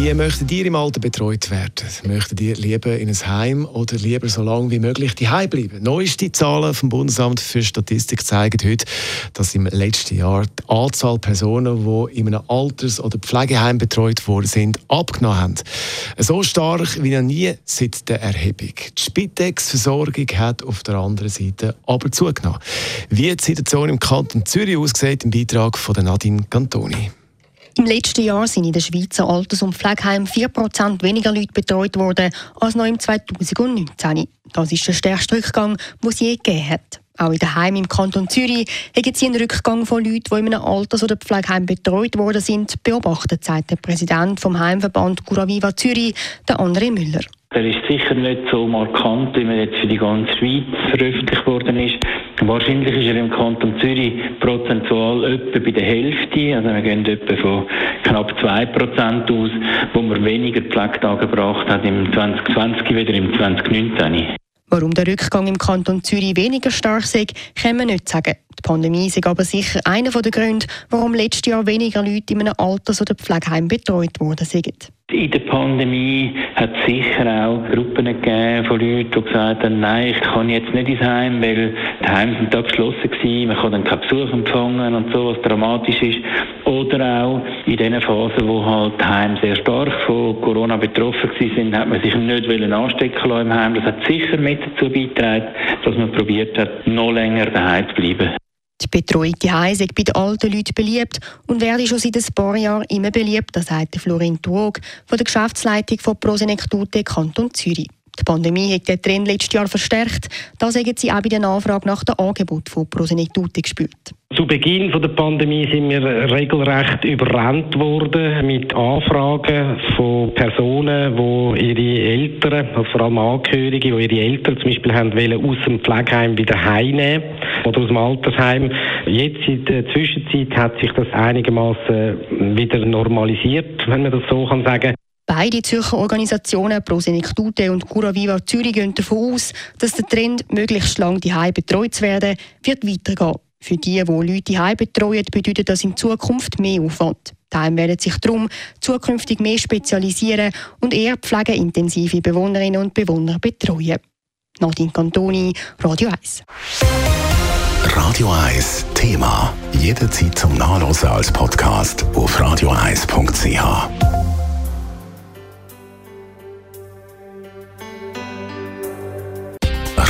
Wie möchtet ihr im Alter betreut werden? Möchtet ihr lieber in ein Heim oder lieber so lange wie möglich die bleiben? Neueste Zahlen vom Bundesamt für Statistik zeigen heute, dass im letzten Jahr die Anzahl Personen, die in einem Alters- oder Pflegeheim betreut worden sind, abgenommen haben. So stark wie noch nie seit der Erhebung. Die Spitex-Versorgung hat auf der anderen Seite aber zugenommen. Wie die Situation im Kanton Zürich aussieht, im Beitrag von Nadine Cantoni. Im letzten Jahr sind in der Schweizer Alters- und Pflegeheimen 4% weniger Leute betreut worden als noch im 2019. Das ist der stärkste Rückgang, den es je gegeben hat. Auch in den Heimen im Kanton Zürich haben sie einen Rückgang von Leuten, die in einem Alters- oder Pflegeheim betreut worden sind, beobachtet, sagt der Präsident vom Heimverband Curaviva Zürich, der André Müller. Der ist sicher nicht so markant, wie man jetzt für die ganze Schweiz veröffentlicht worden ist. Wahrscheinlich ist er im Kanton Zürich prozentual etwa bei der Hälfte. Also wir gehen etwa von knapp 2% aus, wo man weniger Pflegetage gebracht hat im 2020 wieder im 2019. Warum der Rückgang im Kanton Zürich weniger stark ist, kann man nicht sagen. Die Pandemie ist aber sicher einer der Gründe, warum letztes Jahr weniger Leute in einem Alters- oder Pflegeheim betreut worden sind. In der Pandemie hat es sicher auch Gruppen gegeben von Leuten, die gesagt haben, nein, ich kann jetzt nicht ins Heim, weil die Heime sind da geschlossen gewesen, man kann dann keinen Besuch empfangen und so, was dramatisch ist. Oder auch in den Phasen, wo halt die Heime sehr stark von Corona betroffen sind, hat man sich nicht anstecken lassen im Heim. Das hat sicher mit dazu beigetragen, dass man probiert hat, noch länger daheim zu bleiben. Die Betreuung daheim sei bei den alten Leuten beliebt und werde schon seit ein paar Jahren immer beliebter, sagt Florin Tuog von der Geschäftsleitung von Prosenektute Kanton Zürich. Die Pandemie hat den Trend letztes Jahr verstärkt. Das haben sie auch bei der Nachfrage nach dem Angebot von Prosenektute gespürt. Zu Beginn der Pandemie sind wir regelrecht überrannt worden mit Anfragen von Personen, die ihre Eltern, also vor allem Angehörige, die ihre Eltern zum Beispiel haben wollen, aus dem Pflegeheim wieder heimnehmen oder aus dem Altersheim. Jetzt in der Zwischenzeit hat sich das einigermaßen wieder normalisiert, wenn man das so kann sagen. Beide Zürcher Organisationen, Prosenektute und Curaviva Zürich, gehen davon aus, dass der Trend, möglichst lange die betreut zu werden, wird weitergehen. Für die, die Leute die betreuen, bedeutet das in Zukunft mehr Aufwand. Die Heime werden sich darum zukünftig mehr spezialisieren und eher pflegeintensive Bewohnerinnen und Bewohner betreuen. Nadine Cantoni, Radio 1. Radio 1 Thema. Jederzeit zum Nachlesen als Podcast auf radio1.ch.